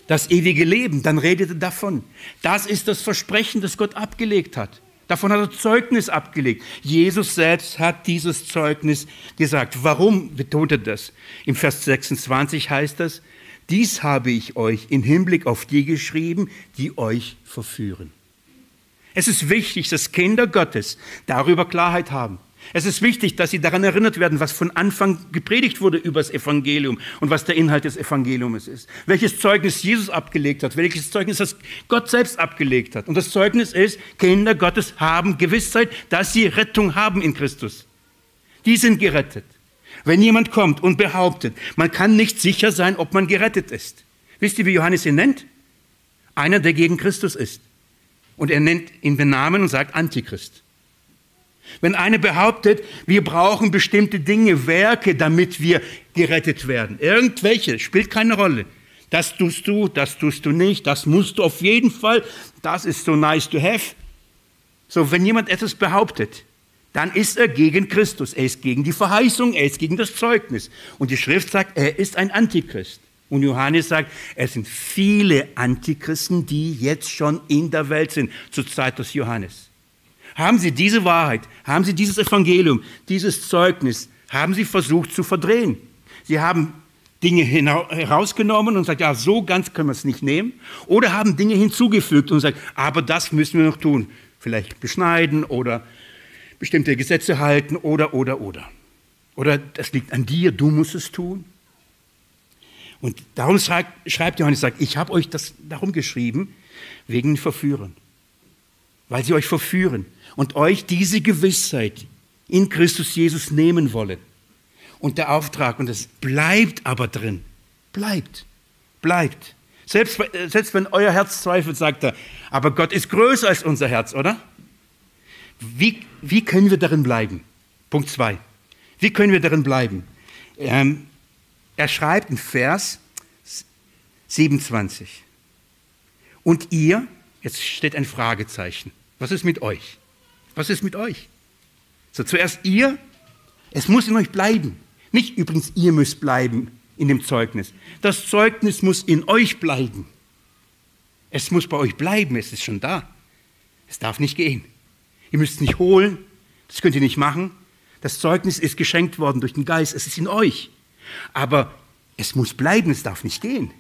das ewige Leben, dann redet er davon. Das ist das Versprechen, das Gott abgelegt hat. Davon hat er Zeugnis abgelegt. Jesus selbst hat dieses Zeugnis gesagt. Warum betont er das? Im Vers 26 heißt das, dies habe ich euch im Hinblick auf die geschrieben, die euch verführen. Es ist wichtig, dass Kinder Gottes darüber Klarheit haben. Es ist wichtig, dass sie daran erinnert werden, was von Anfang gepredigt wurde über das Evangelium und was der Inhalt des Evangeliums ist. Welches Zeugnis Jesus abgelegt hat, welches Zeugnis das Gott selbst abgelegt hat. Und das Zeugnis ist, Kinder Gottes haben Gewissheit, dass sie Rettung haben in Christus. Die sind gerettet. Wenn jemand kommt und behauptet, man kann nicht sicher sein, ob man gerettet ist. Wisst ihr, wie Johannes ihn nennt? Einer, der gegen Christus ist. Und er nennt ihn den Namen und sagt Antichrist. Wenn einer behauptet, wir brauchen bestimmte Dinge, Werke, damit wir gerettet werden, irgendwelche, spielt keine Rolle. Das tust du, das tust du nicht, das musst du auf jeden Fall, das ist so nice to have. So, wenn jemand etwas behauptet, dann ist er gegen Christus, er ist gegen die Verheißung, er ist gegen das Zeugnis. Und die Schrift sagt, er ist ein Antichrist. Und Johannes sagt, es sind viele Antichristen, die jetzt schon in der Welt sind, zur Zeit des Johannes. Haben sie diese Wahrheit, haben sie dieses Evangelium, dieses Zeugnis, haben sie versucht zu verdrehen. Sie haben Dinge herausgenommen und sagt, ja, so ganz können wir es nicht nehmen. Oder haben Dinge hinzugefügt und sagt, aber das müssen wir noch tun. Vielleicht beschneiden oder bestimmte Gesetze halten oder, oder, oder. Oder das liegt an dir, du musst es tun. Und darum schreibt Johannes, sagt, ich habe euch das darum geschrieben, wegen den Verführern. Weil sie euch verführen und euch diese Gewissheit in Christus Jesus nehmen wollen. Und der Auftrag, und es bleibt aber drin, bleibt, bleibt. Selbst, selbst wenn euer Herz zweifelt, sagt er, aber Gott ist größer als unser Herz, oder? Wie, wie können wir darin bleiben? Punkt 2. Wie können wir darin bleiben? Ähm, er schreibt in Vers 27. Und ihr, jetzt steht ein Fragezeichen. Was ist mit euch? Was ist mit euch? So, zuerst ihr, es muss in euch bleiben. Nicht übrigens, ihr müsst bleiben in dem Zeugnis. Das Zeugnis muss in euch bleiben. Es muss bei euch bleiben, es ist schon da. Es darf nicht gehen. Ihr müsst es nicht holen, das könnt ihr nicht machen. Das Zeugnis ist geschenkt worden durch den Geist, es ist in euch. Aber es muss bleiben, es darf nicht gehen.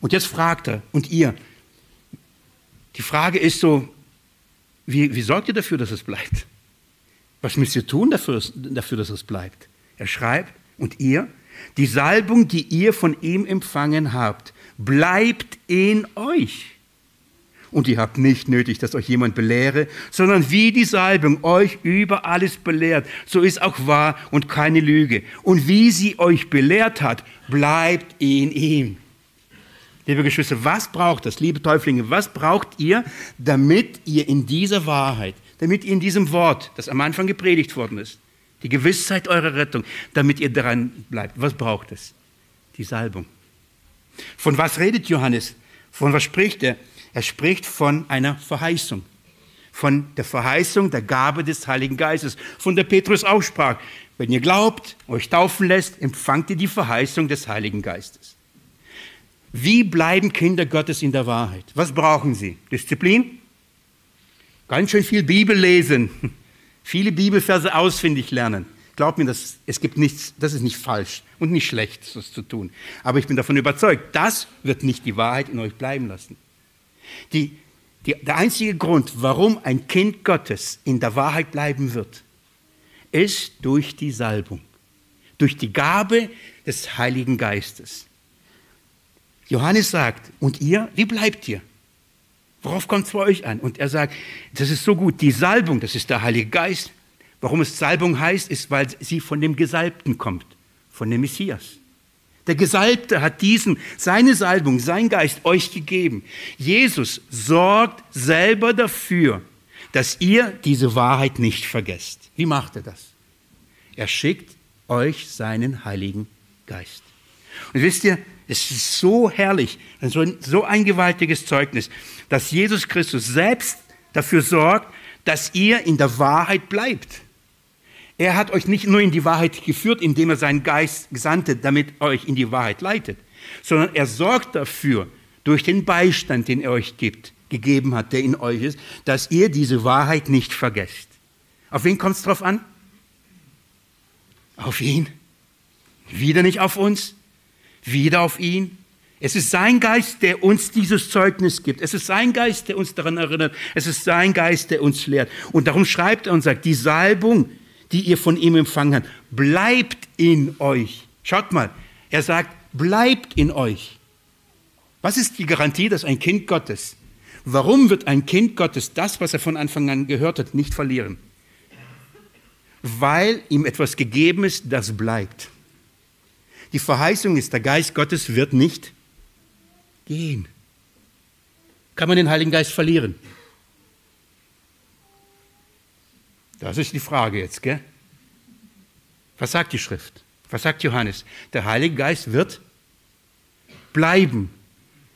Und jetzt fragt er, und ihr, die Frage ist so, wie, wie sorgt ihr dafür, dass es bleibt? Was müsst ihr tun dafür, dafür, dass es bleibt? Er schreibt, und ihr, die Salbung, die ihr von ihm empfangen habt, bleibt in euch. Und ihr habt nicht nötig, dass euch jemand belehre, sondern wie die Salbung euch über alles belehrt, so ist auch wahr und keine Lüge. Und wie sie euch belehrt hat, bleibt in ihm. Liebe Geschwister, was braucht das, liebe Täuflinge, was braucht ihr, damit ihr in dieser Wahrheit, damit ihr in diesem Wort, das am Anfang gepredigt worden ist, die Gewissheit eurer Rettung, damit ihr daran bleibt? Was braucht es? Die Salbung. Von was redet Johannes? Von was spricht er? Er spricht von einer Verheißung. Von der Verheißung der Gabe des Heiligen Geistes, von der Petrus auch sprach. Wenn ihr glaubt, euch taufen lässt, empfangt ihr die Verheißung des Heiligen Geistes. Wie bleiben Kinder Gottes in der Wahrheit? Was brauchen sie? Disziplin? Ganz schön viel Bibel lesen, viele Bibelverse ausfindig lernen. Glaub mir, das, es gibt nichts, das ist nicht falsch und nicht schlecht, das zu tun. Aber ich bin davon überzeugt, das wird nicht die Wahrheit in euch bleiben lassen. Die, die, der einzige Grund, warum ein Kind Gottes in der Wahrheit bleiben wird, ist durch die Salbung, durch die Gabe des Heiligen Geistes. Johannes sagt, und ihr, wie bleibt ihr? Worauf kommt es bei euch an? Und er sagt, das ist so gut, die Salbung, das ist der Heilige Geist. Warum es Salbung heißt, ist, weil sie von dem Gesalbten kommt, von dem Messias. Der Gesalbte hat diesen, seine Salbung, sein Geist euch gegeben. Jesus sorgt selber dafür, dass ihr diese Wahrheit nicht vergesst. Wie macht er das? Er schickt euch seinen Heiligen Geist. Und wisst ihr, es ist so herrlich, so ein gewaltiges Zeugnis, dass Jesus Christus selbst dafür sorgt, dass ihr in der Wahrheit bleibt. Er hat euch nicht nur in die Wahrheit geführt, indem er seinen Geist gesandte, damit euch in die Wahrheit leitet, sondern er sorgt dafür, durch den Beistand, den er euch gibt, gegeben hat, der in euch ist, dass ihr diese Wahrheit nicht vergesst. Auf wen kommt es drauf an? Auf ihn. Wieder nicht auf uns, wieder auf ihn. Es ist sein Geist, der uns dieses Zeugnis gibt. Es ist sein Geist, der uns daran erinnert. Es ist sein Geist, der uns lehrt. Und darum schreibt er und sagt, die Salbung, die ihr von ihm empfangen habt, bleibt in euch. Schaut mal, er sagt, bleibt in euch. Was ist die Garantie, dass ein Kind Gottes, warum wird ein Kind Gottes das, was er von Anfang an gehört hat, nicht verlieren? Weil ihm etwas gegeben ist, das bleibt. Die Verheißung ist, der Geist Gottes wird nicht gehen. Kann man den Heiligen Geist verlieren? Das ist die Frage jetzt, gell? Was sagt die Schrift? Was sagt Johannes? Der Heilige Geist wird bleiben.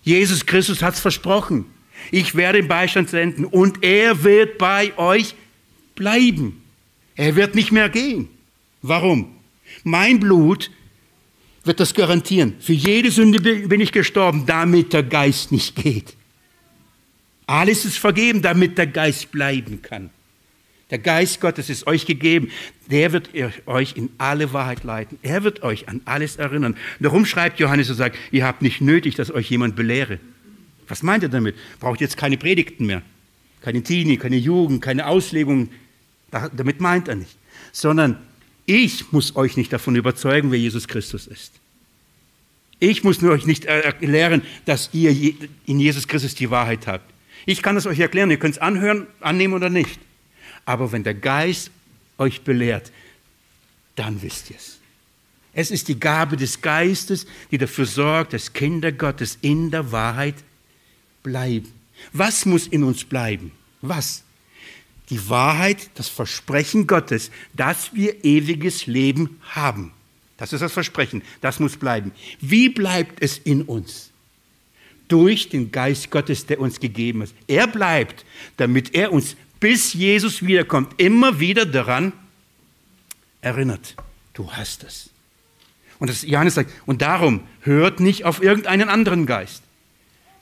Jesus Christus hat es versprochen. Ich werde den Beistand senden und er wird bei euch bleiben. Er wird nicht mehr gehen. Warum? Mein Blut wird das garantieren. Für jede Sünde bin ich gestorben, damit der Geist nicht geht. Alles ist vergeben, damit der Geist bleiben kann. Der Geist Gottes ist euch gegeben. Der wird euch in alle Wahrheit leiten. Er wird euch an alles erinnern. Darum schreibt Johannes und sagt, ihr habt nicht nötig, dass euch jemand belehre. Was meint er damit? Braucht jetzt keine Predigten mehr. Keine Teenie, keine Jugend, keine Auslegungen. Damit meint er nicht. Sondern ich muss euch nicht davon überzeugen, wer Jesus Christus ist. Ich muss euch nicht erklären, dass ihr in Jesus Christus die Wahrheit habt. Ich kann es euch erklären, ihr könnt es anhören, annehmen oder nicht. Aber wenn der Geist euch belehrt, dann wisst ihr es. Es ist die Gabe des Geistes, die dafür sorgt, dass Kinder Gottes in der Wahrheit bleiben. Was muss in uns bleiben? Was? die Wahrheit, das Versprechen Gottes, dass wir ewiges Leben haben. Das ist das Versprechen, das muss bleiben. Wie bleibt es in uns? Durch den Geist Gottes, der uns gegeben ist. Er bleibt, damit er uns, bis Jesus wiederkommt, immer wieder daran erinnert. Du hast es. Und das Johannes sagt, und darum hört nicht auf irgendeinen anderen Geist.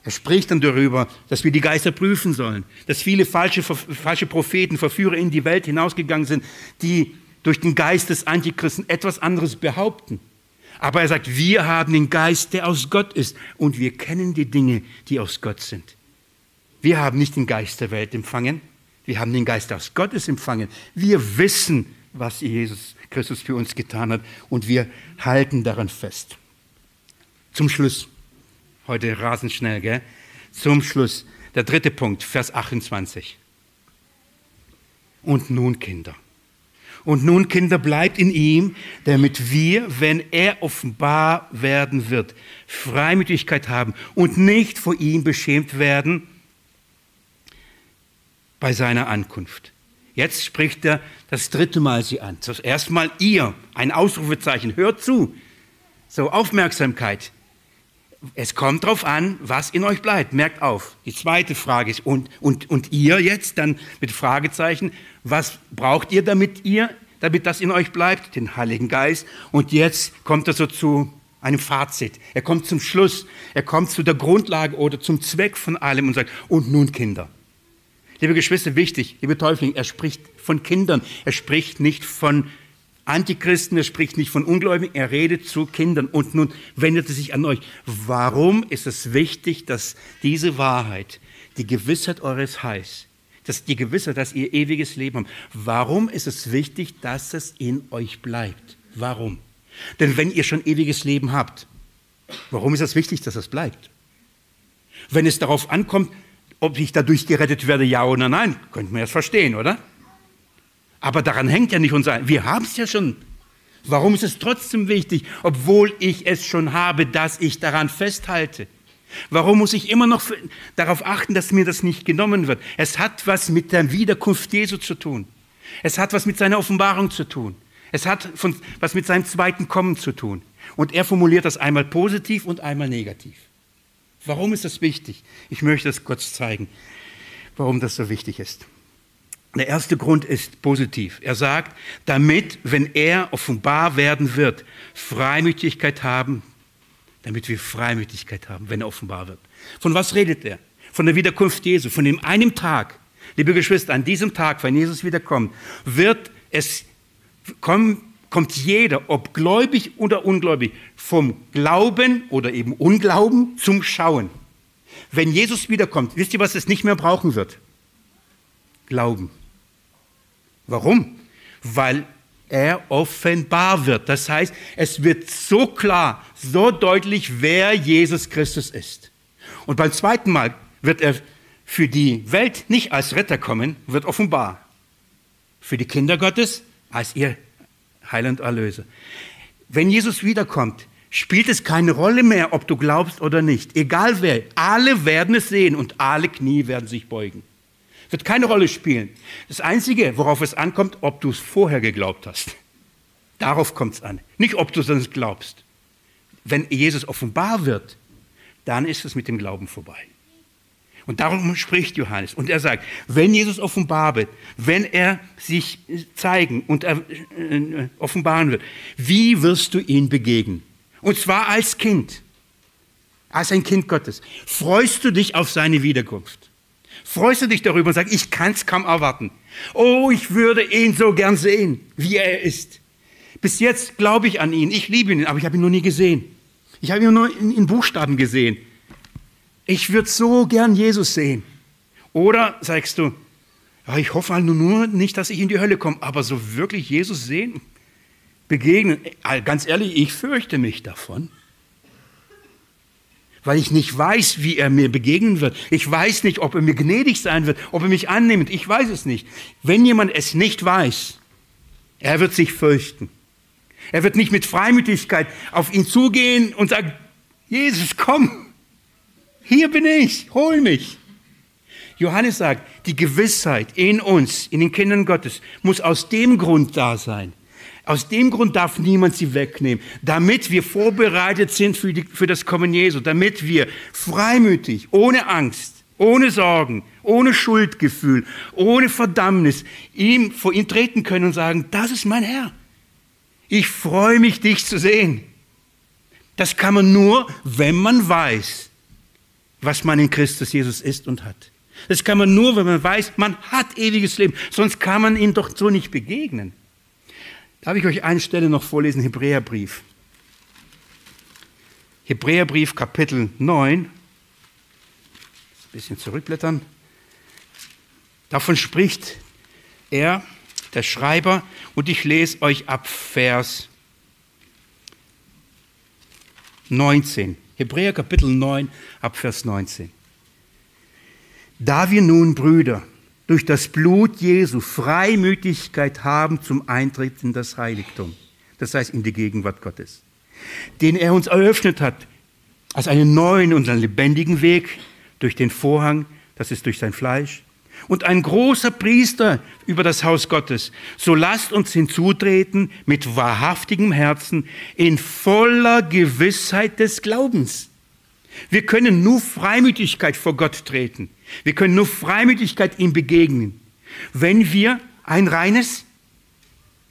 Er spricht dann darüber, dass wir die Geister prüfen sollen, dass viele falsche, falsche Propheten, Verführer in die Welt hinausgegangen sind, die durch den Geist des Antichristen etwas anderes behaupten. Aber er sagt, wir haben den Geist, der aus Gott ist und wir kennen die Dinge, die aus Gott sind. Wir haben nicht den Geist der Welt empfangen, wir haben den Geist aus Gottes empfangen. Wir wissen, was Jesus Christus für uns getan hat und wir halten daran fest. Zum Schluss. Heute rasend schnell, gell? Zum Schluss. Der dritte Punkt, Vers 28. Und nun, Kinder. Und nun, Kinder, bleibt in ihm, damit wir, wenn er offenbar werden wird, Freimütigkeit haben und nicht vor ihm beschämt werden bei seiner Ankunft. Jetzt spricht er das dritte Mal sie an. Zuerst mal ihr, ein Ausrufezeichen, hört zu. So, Aufmerksamkeit es kommt darauf an, was in euch bleibt. Merkt auf. Die zweite Frage ist, und, und, und ihr jetzt dann mit Fragezeichen, was braucht ihr, damit ihr, damit das in euch bleibt? Den Heiligen Geist. Und jetzt kommt er so zu einem Fazit. Er kommt zum Schluss. Er kommt zu der Grundlage oder zum Zweck von allem und sagt, und nun Kinder. Liebe Geschwister, wichtig, liebe Täufling, er spricht von Kindern. Er spricht nicht von Antichristen, er spricht nicht von Ungläubigen, er redet zu Kindern. Und nun wendet er sich an euch. Warum ist es wichtig, dass diese Wahrheit, die Gewissheit eures Heils, dass die Gewissheit, dass ihr ewiges Leben habt, warum ist es wichtig, dass es in euch bleibt? Warum? Denn wenn ihr schon ewiges Leben habt, Warum ist es wichtig, dass das bleibt? Wenn es darauf ankommt, ob ich dadurch gerettet werde, ja oder nein, könnten wir das verstehen, oder? Aber daran hängt ja nicht unser. Wir haben es ja schon. Warum ist es trotzdem wichtig, obwohl ich es schon habe, dass ich daran festhalte? Warum muss ich immer noch darauf achten, dass mir das nicht genommen wird? Es hat was mit der Wiederkunft Jesu zu tun. Es hat was mit seiner Offenbarung zu tun. Es hat was mit seinem zweiten Kommen zu tun. Und er formuliert das einmal positiv und einmal negativ. Warum ist das wichtig? Ich möchte es kurz zeigen, warum das so wichtig ist. Der erste Grund ist positiv. Er sagt, damit, wenn er offenbar werden wird, Freimütigkeit haben, damit wir Freimütigkeit haben, wenn er offenbar wird. Von was redet er? Von der Wiederkunft Jesu, von dem einen Tag. Liebe Geschwister, an diesem Tag, wenn Jesus wiederkommt, wird es kommen, kommt jeder, ob gläubig oder ungläubig, vom Glauben oder eben Unglauben zum Schauen. Wenn Jesus wiederkommt, wisst ihr, was es nicht mehr brauchen wird? Glauben. Warum? Weil er offenbar wird. Das heißt, es wird so klar, so deutlich, wer Jesus Christus ist. Und beim zweiten Mal wird er für die Welt nicht als Retter kommen, wird offenbar. Für die Kinder Gottes als ihr Heiland Erlöser. Wenn Jesus wiederkommt, spielt es keine Rolle mehr, ob du glaubst oder nicht. Egal wer, alle werden es sehen und alle Knie werden sich beugen. Wird keine Rolle spielen. Das Einzige, worauf es ankommt, ob du es vorher geglaubt hast. Darauf kommt es an. Nicht, ob du es sonst glaubst. Wenn Jesus offenbar wird, dann ist es mit dem Glauben vorbei. Und darum spricht Johannes. Und er sagt, wenn Jesus offenbar wird, wenn er sich zeigen und äh, offenbaren wird, wie wirst du ihn begegnen? Und zwar als Kind, als ein Kind Gottes. Freust du dich auf seine Wiederkunft? Freust du dich darüber und sagst, ich kann es kaum erwarten. Oh, ich würde ihn so gern sehen, wie er ist. Bis jetzt glaube ich an ihn, ich liebe ihn, aber ich habe ihn noch nie gesehen. Ich habe ihn nur in, in Buchstaben gesehen. Ich würde so gern Jesus sehen. Oder sagst du, ja, ich hoffe halt nur nicht, dass ich in die Hölle komme, aber so wirklich Jesus sehen, begegnen, ganz ehrlich, ich fürchte mich davon weil ich nicht weiß, wie er mir begegnen wird. Ich weiß nicht, ob er mir gnädig sein wird, ob er mich annimmt. Ich weiß es nicht. Wenn jemand es nicht weiß, er wird sich fürchten. Er wird nicht mit Freimütigkeit auf ihn zugehen und sagen, Jesus, komm, hier bin ich, hol mich. Johannes sagt, die Gewissheit in uns, in den Kindern Gottes, muss aus dem Grund da sein, aus dem Grund darf niemand sie wegnehmen, damit wir vorbereitet sind für, die, für das Kommen Jesu, damit wir freimütig, ohne Angst, ohne Sorgen, ohne Schuldgefühl, ohne Verdammnis ihm, vor ihm treten können und sagen, das ist mein Herr. Ich freue mich, dich zu sehen. Das kann man nur, wenn man weiß, was man in Christus Jesus ist und hat. Das kann man nur, wenn man weiß, man hat ewiges Leben. Sonst kann man ihm doch so nicht begegnen. Darf ich euch eine Stelle noch vorlesen, Hebräerbrief. Hebräerbrief Kapitel 9. Ein bisschen zurückblättern. Davon spricht er, der Schreiber, und ich lese euch ab Vers 19. Hebräer Kapitel 9 ab Vers 19. Da wir nun, Brüder, durch das Blut Jesu Freimütigkeit haben zum Eintritt in das Heiligtum, das heißt in die Gegenwart Gottes, den er uns eröffnet hat, als einen neuen und lebendigen Weg durch den Vorhang, das ist durch sein Fleisch, und ein großer Priester über das Haus Gottes. So lasst uns hinzutreten mit wahrhaftigem Herzen in voller Gewissheit des Glaubens. Wir können nur Freimütigkeit vor Gott treten. Wir können nur Freimütigkeit ihm begegnen, wenn wir ein reines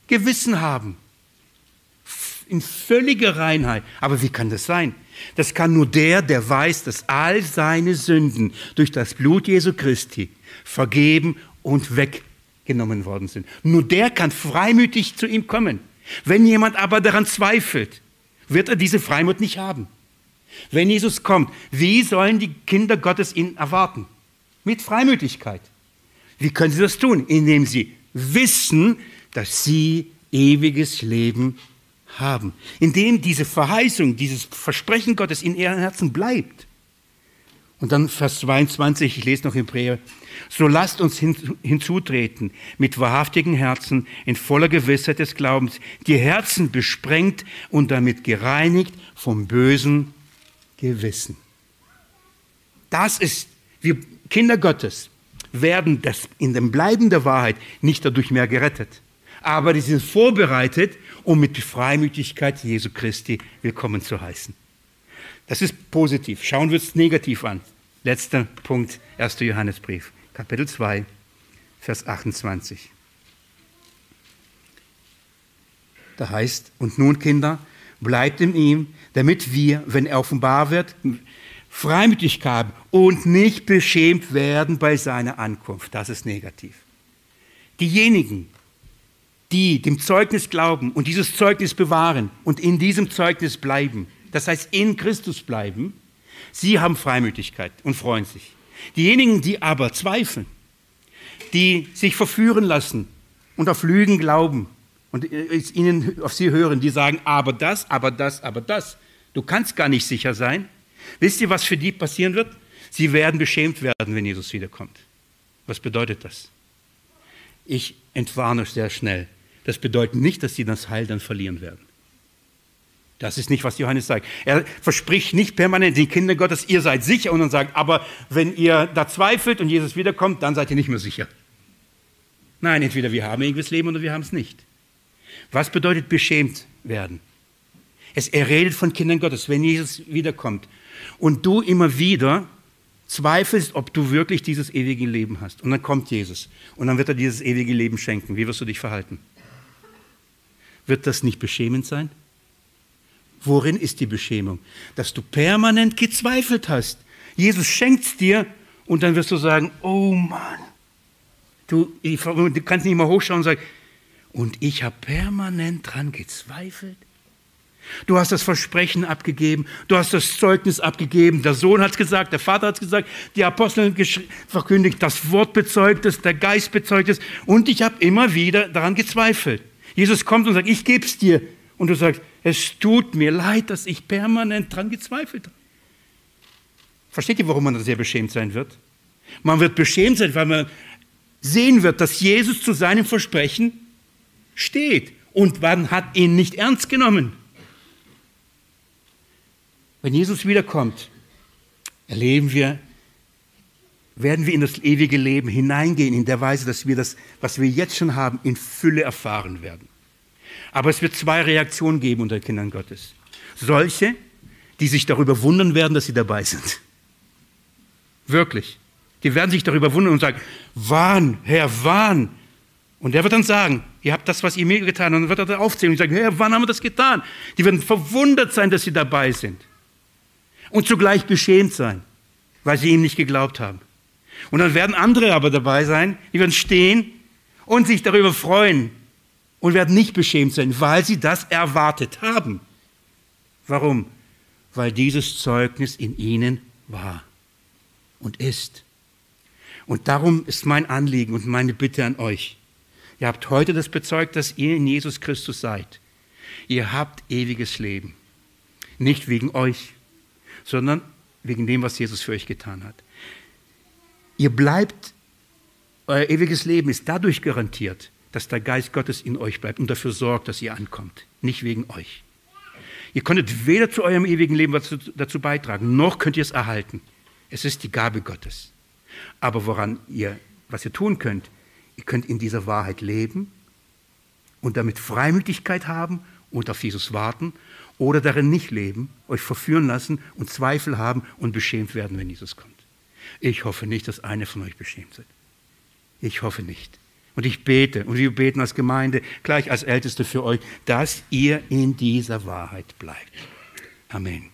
Gewissen haben. In völliger Reinheit. Aber wie kann das sein? Das kann nur der, der weiß, dass all seine Sünden durch das Blut Jesu Christi vergeben und weggenommen worden sind. Nur der kann freimütig zu ihm kommen. Wenn jemand aber daran zweifelt, wird er diese Freimut nicht haben. Wenn Jesus kommt, wie sollen die Kinder Gottes ihn erwarten? Mit Freimütigkeit. Wie können sie das tun? Indem sie wissen, dass sie ewiges Leben haben, indem diese Verheißung, dieses Versprechen Gottes in ihren Herzen bleibt. Und dann Vers 22, ich lese noch Hebräer, so lasst uns hinzutreten mit wahrhaftigen Herzen in voller Gewissheit des Glaubens, die Herzen besprengt und damit gereinigt vom bösen Gewissen. Das ist, wir Kinder Gottes werden das in dem Bleiben der Wahrheit nicht dadurch mehr gerettet, aber die sind vorbereitet, um mit Freimütigkeit Jesu Christi willkommen zu heißen. Das ist positiv. Schauen wir es negativ an. Letzter Punkt, 1. Johannesbrief, Kapitel 2, Vers 28. Da heißt, und nun Kinder, bleibt in ihm, damit wir, wenn er offenbar wird, Freimütigkeit haben und nicht beschämt werden bei seiner Ankunft. Das ist negativ. Diejenigen, die dem Zeugnis glauben und dieses Zeugnis bewahren und in diesem Zeugnis bleiben, das heißt in Christus bleiben, sie haben Freimütigkeit und freuen sich. Diejenigen, die aber zweifeln, die sich verführen lassen und auf Lügen glauben und ihnen auf sie hören, die sagen, aber das, aber das, aber das, du kannst gar nicht sicher sein. Wisst ihr, was für die passieren wird? Sie werden beschämt werden, wenn Jesus wiederkommt. Was bedeutet das? Ich entwarne sehr schnell. Das bedeutet nicht, dass sie das Heil dann verlieren werden. Das ist nicht, was Johannes sagt. Er verspricht nicht permanent den Kindern Gottes, ihr seid sicher und dann sagt, aber wenn ihr da zweifelt und Jesus wiederkommt, dann seid ihr nicht mehr sicher. Nein, entweder wir haben ewiges Leben oder wir haben es nicht. Was bedeutet beschämt werden? Es, er redet von Kindern Gottes, wenn Jesus wiederkommt und du immer wieder zweifelst, ob du wirklich dieses ewige Leben hast. Und dann kommt Jesus und dann wird er dieses ewige Leben schenken. Wie wirst du dich verhalten? Wird das nicht beschämend sein? Worin ist die Beschämung? Dass du permanent gezweifelt hast. Jesus schenkt es dir und dann wirst du sagen, oh Mann, du, du kannst nicht mal hochschauen und sagen, und ich habe permanent dran gezweifelt. Du hast das Versprechen abgegeben, du hast das Zeugnis abgegeben, der Sohn hat es gesagt, der Vater hat es gesagt, die Apostel verkündigt, das Wort bezeugt es, der Geist bezeugt es und ich habe immer wieder daran gezweifelt. Jesus kommt und sagt, ich gebe es dir. Und du sagst, es tut mir leid, dass ich permanent daran gezweifelt habe. Versteht ihr, warum man da sehr beschämt sein wird? Man wird beschämt sein, weil man sehen wird, dass Jesus zu seinem Versprechen steht und man hat ihn nicht ernst genommen. Wenn Jesus wiederkommt, erleben wir, werden wir in das ewige Leben hineingehen, in der Weise, dass wir das, was wir jetzt schon haben, in Fülle erfahren werden. Aber es wird zwei Reaktionen geben unter den Kindern Gottes. Solche, die sich darüber wundern werden, dass sie dabei sind. Wirklich. Die werden sich darüber wundern und sagen, wann, Herr, wann? Und er wird dann sagen, ihr habt das, was ihr mir getan habt. Und dann wird er aufzählen und sagen, Herr, wann haben wir das getan? Die werden verwundert sein, dass sie dabei sind und zugleich beschämt sein, weil sie ihm nicht geglaubt haben. Und dann werden andere aber dabei sein, die werden stehen und sich darüber freuen und werden nicht beschämt sein, weil sie das erwartet haben. Warum? Weil dieses Zeugnis in ihnen war und ist. Und darum ist mein Anliegen und meine Bitte an euch. Ihr habt heute das bezeugt, dass ihr in Jesus Christus seid. Ihr habt ewiges Leben. Nicht wegen euch, sondern wegen dem, was Jesus für euch getan hat. Ihr bleibt, euer ewiges Leben ist dadurch garantiert, dass der Geist Gottes in euch bleibt und dafür sorgt, dass ihr ankommt, nicht wegen euch. Ihr konntet weder zu eurem ewigen Leben was dazu beitragen, noch könnt ihr es erhalten. Es ist die Gabe Gottes. Aber woran ihr, was ihr tun könnt, ihr könnt in dieser Wahrheit leben und damit Freimütigkeit haben und auf Jesus warten oder darin nicht leben, euch verführen lassen und Zweifel haben und beschämt werden, wenn Jesus kommt. Ich hoffe nicht, dass eine von euch beschämt sind. Ich hoffe nicht. Und ich bete, und wir beten als Gemeinde, gleich als Älteste für euch, dass ihr in dieser Wahrheit bleibt. Amen.